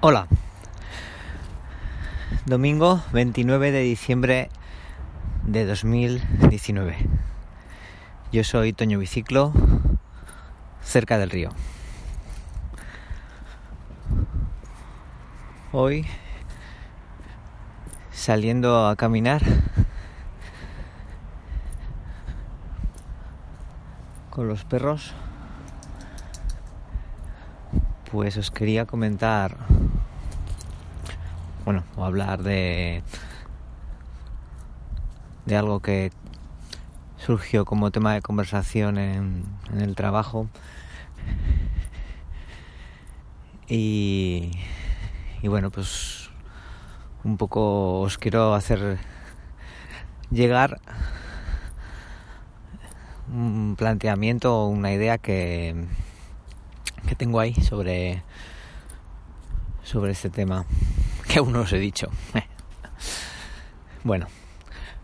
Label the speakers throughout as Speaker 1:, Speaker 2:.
Speaker 1: Hola. Domingo 29 de diciembre de 2019. Yo soy Toño Biciclo, cerca del río. Hoy saliendo a caminar con los perros, pues os quería comentar, bueno, o hablar de de algo que surgió como tema de conversación en, el trabajo. Y, y bueno, pues un poco os quiero hacer llegar un planteamiento o una idea que, que tengo ahí sobre, sobre este tema que aún no os he dicho. Bueno,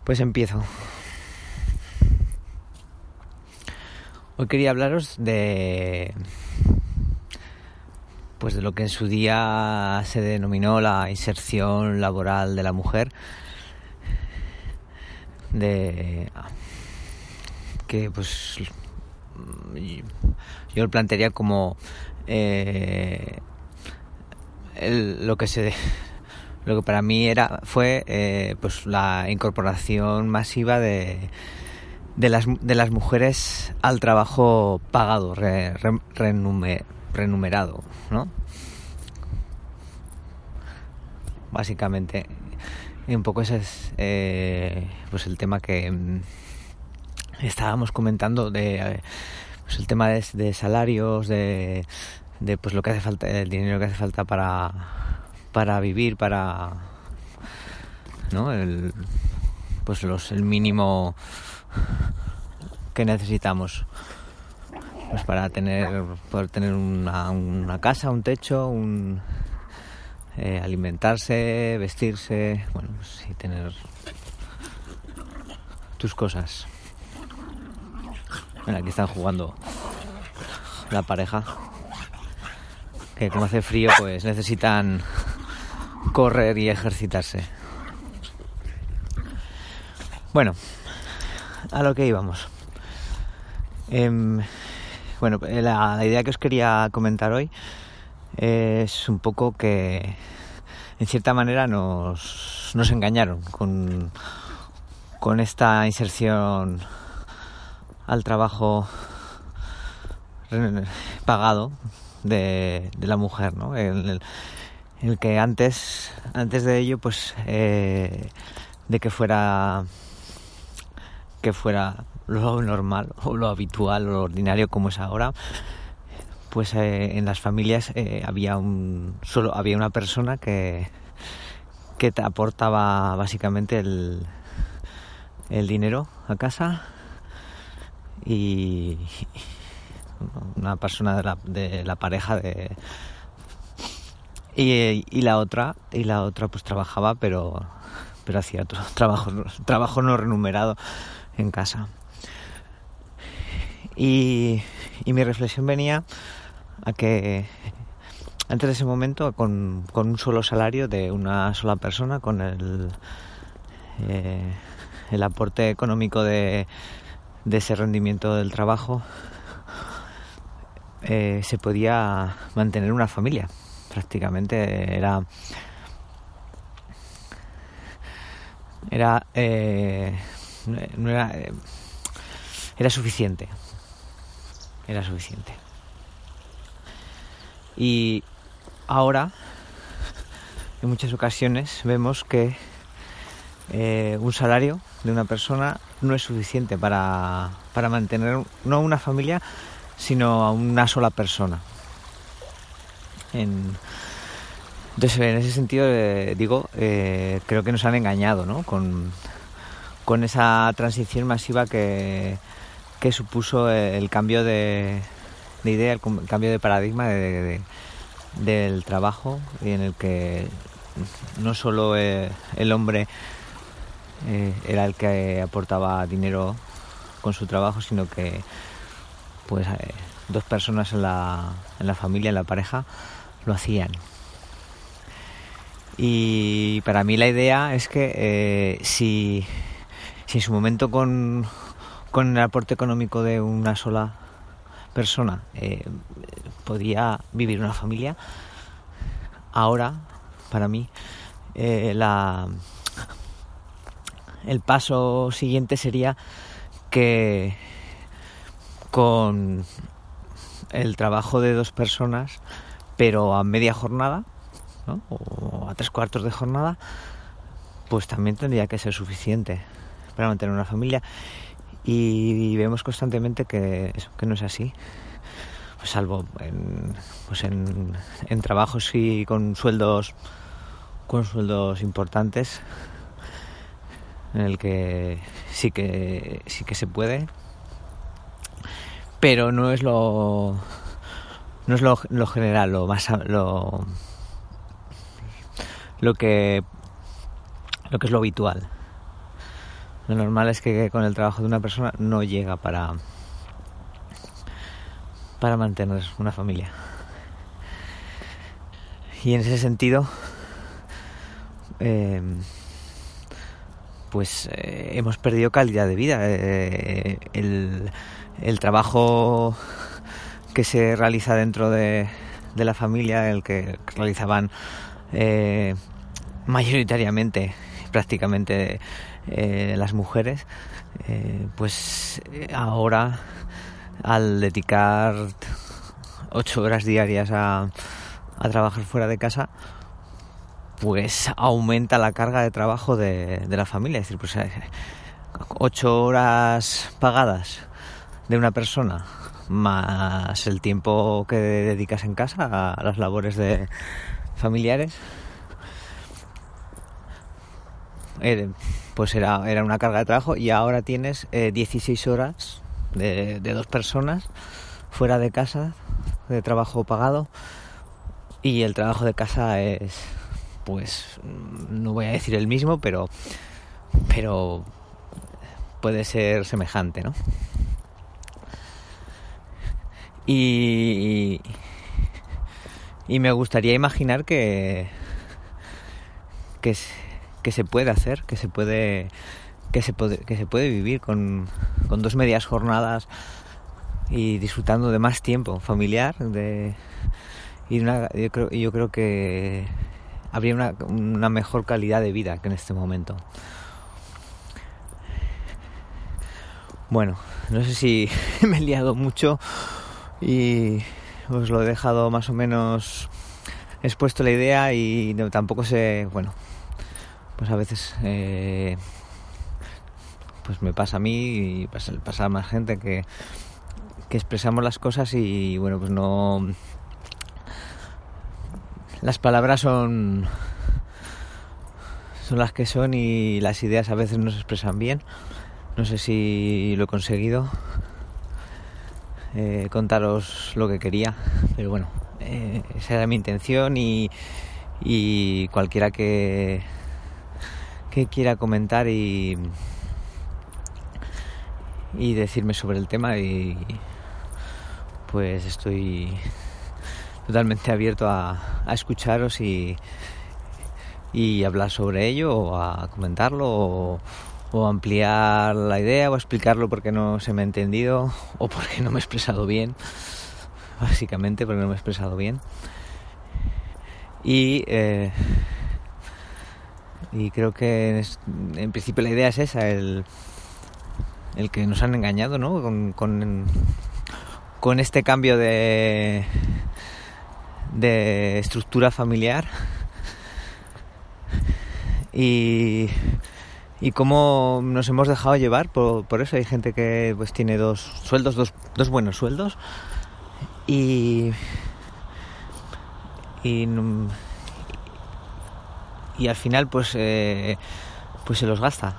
Speaker 1: pues empiezo. Hoy quería hablaros de pues de lo que en su día se denominó la inserción laboral de la mujer de que pues yo lo plantearía como eh, lo que se lo que para mí era fue eh, pues la incorporación masiva de, de, las, de las mujeres al trabajo pagado, re, re, renumer, renumerado, ¿no? Básicamente, y un poco ese es eh, pues el tema que mm, estábamos comentando de pues el tema de, de salarios, de, de, pues lo que hace falta, el dinero que hace falta para, para vivir, para ¿no? el, pues los, el mínimo que necesitamos pues para tener poder tener una, una casa, un techo, un eh, alimentarse, vestirse, bueno, pues, y tener tus cosas. Aquí están jugando la pareja. Que como hace frío, pues necesitan correr y ejercitarse. Bueno, a lo que íbamos. Eh, bueno, la, idea que os quería comentar hoy es un poco que en cierta manera nos, nos engañaron con, con esta inserción al trabajo pagado de, la mujer, ¿no? El, que antes, antes de ello, pues, eh, de que fuera, que fuera lo normal o lo habitual o lo ordinario como es ahora, pues eh, en las familias eh, había un solo había una persona que que te aportaba básicamente el, el dinero a casa y una persona de la, de la pareja de y, la otra y la otra pues trabajaba pero pero hacía otro trabajo trabajo no remunerado en casa y, y mi reflexión venía a que antes de ese momento con, con, un solo salario de una sola persona, con el, eh, el aporte económico de, de, ese rendimiento del trabajo, eh, se podía mantener una familia. Prácticamente era era eh, no era era suficiente era suficiente y ahora, en muchas ocasiones, vemos que eh, un salario de una persona no es suficiente para, para mantener no una familia, sino a una sola persona. En, entonces, en ese sentido, eh, digo, eh, creo que nos han engañado ¿no? con, con esa transición masiva que, que supuso el cambio de, de idea, el cambio de paradigma de, de, del trabajo y en el que no solo eh, el hombre era el que aportaba dinero con su trabajo, sino que pues dos personas en la, en la familia, en la pareja, lo hacían. Y para mí la idea es que eh, si, si en su momento con, con el aporte económico de una sola persona eh, podía vivir una familia, ahora para mí eh, la, el paso siguiente sería que con el trabajo de dos personas, pero a media jornada, o a tres cuartos de jornada, pues también tendría que ser suficiente para mantener una familia. Y vemos constantemente que, que no es así. Pues salvo en, pues en, en trabajos y con sueldos con sueldos importantes en el que sí que sí que se puede pero no es lo no es lo, lo general lo más lo lo que lo que es lo habitual. Lo normal es que con el trabajo de una persona no llega para para mantener una familia. Y en ese sentido, eh, pues eh, hemos perdido calidad de vida. Eh, el, el, trabajo que se realiza dentro de, la familia, el que realizaban eh, mayoritariamente, prácticamente eh, las mujeres, eh, pues ahora al dedicar ocho horas diarias a, a, trabajar fuera de casa, pues aumenta la carga de trabajo de, de la familia. Es decir, pues ocho horas pagadas de una persona más el tiempo que dedicas en casa a las labores de, familiares, eh, pues era, era una carga de trabajo y ahora tienes eh, 16 horas de, de, dos personas fuera de casa, de trabajo pagado y el trabajo de casa es, pues, no voy a decir el mismo, pero, pero puede ser semejante, ¿no? Y, y me gustaría imaginar que, que, que se puede hacer, que se puede, que se puede, que se puede vivir con, con dos medias jornadas y disfrutando de más tiempo familiar, de, y una, yo, creo, yo creo que habría una, una mejor calidad de vida que en este momento. Bueno, no sé si me he liado mucho y os lo he dejado más o menos expuesto la idea y tampoco sé, bueno, pues a veces eh, pues me pasa a mí y pasa, pasa a más gente que, que expresamos las cosas y bueno, pues no... Las palabras son son las que son y las ideas a veces no se expresan bien. No sé si lo he conseguido eh, contaros lo que quería, pero bueno, eh, esa era mi intención y, y cualquiera que, quiera comentar y, y decirme sobre el tema y pues estoy totalmente abierto a, a escucharos y, y hablar sobre ello o a comentarlo o, o ampliar la idea o explicarlo porque no se me ha entendido o porque no me he expresado bien básicamente porque no me he expresado bien y eh, y creo que en principio la idea es esa el, el que nos han engañado ¿no? con, con, con este cambio de de estructura familiar y y cómo nos hemos dejado llevar por, por, eso hay gente que pues tiene dos sueldos dos, dos buenos sueldos y, y y al final pues eh, pues se los gasta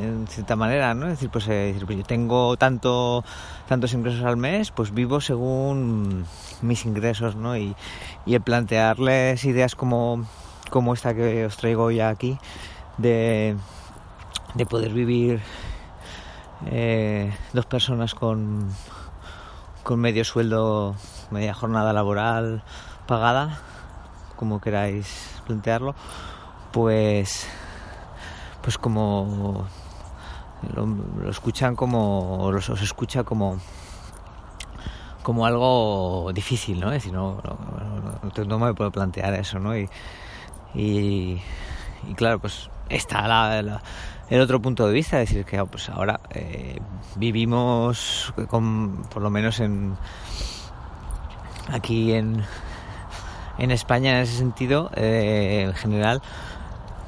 Speaker 1: en cierta manera no es decir pues, eh, pues yo tengo tanto tantos ingresos al mes pues vivo según mis ingresos no y, y el plantearles ideas como como esta que os traigo ya aquí de de poder vivir eh, dos personas con, con medio sueldo, media jornada laboral pagada, como queráis plantearlo, pues, pues como lo, escuchan como, los, os escucha como como algo difícil, ¿no? Es decir, no, no, me puedo plantear eso, ¿no? Y, claro, pues está el otro punto de vista, es decir, que pues ahora eh, vivimos con, por lo menos en aquí en, en España en ese sentido, eh, en general,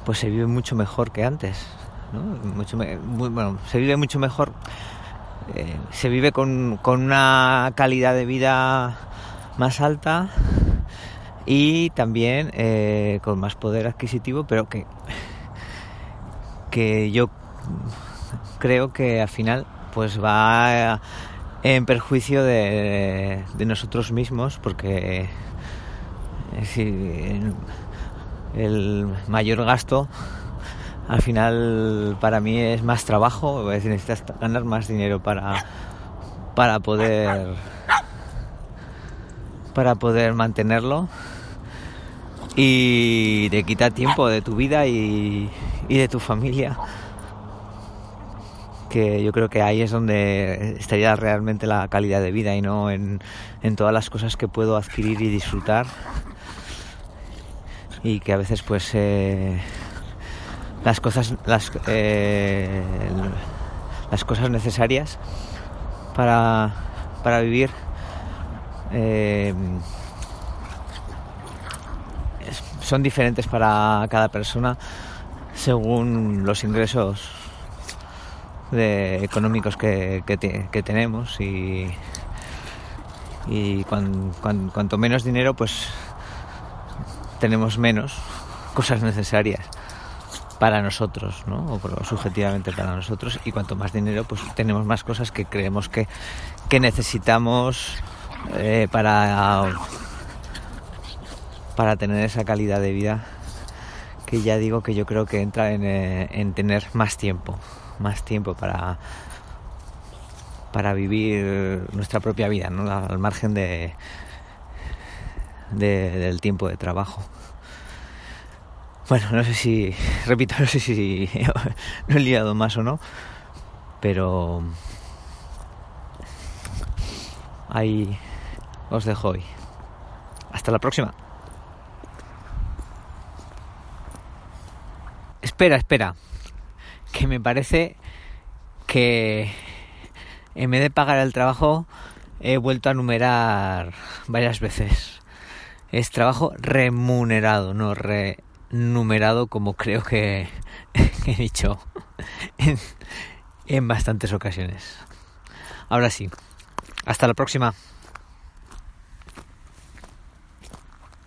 Speaker 1: pues se vive mucho mejor que antes. bueno, se vive mucho mejor, eh, se vive con, con, una calidad de vida más alta y también eh, con más poder adquisitivo, pero que, que yo creo que al final pues va en perjuicio de, de nosotros mismos porque decir, el mayor gasto al final para mí es más trabajo, es decir, necesitas ganar más dinero para, para poder para poder mantenerlo y te quita tiempo de tu vida y, y de tu familia. Que yo creo que ahí es donde estaría realmente la calidad de vida y no en, en todas las cosas que puedo adquirir y disfrutar. Y que a veces pues eh, las cosas las, eh, las cosas necesarias para, para vivir eh, son diferentes para cada persona según los ingresos económicos que, tenemos y, cuanto menos dinero pues tenemos menos cosas necesarias para nosotros, ¿no? O subjetivamente para nosotros. Y cuanto más dinero, pues tenemos más cosas que creemos que, que necesitamos eh, para, para tener esa calidad de vida que ya digo que yo creo que entra en, eh, en tener más tiempo, más tiempo para para vivir nuestra propia vida, ¿no? al margen de, del tiempo de trabajo. Bueno, no sé si, repito, no sé si lo he liado más o no, pero ahí os dejo hoy. Hasta la próxima. Espera, espera, que me parece que en vez de pagar el trabajo he vuelto a numerar varias veces es trabajo remunerado, no renumerado como creo que he dicho en, en bastantes ocasiones. Ahora sí, hasta la próxima.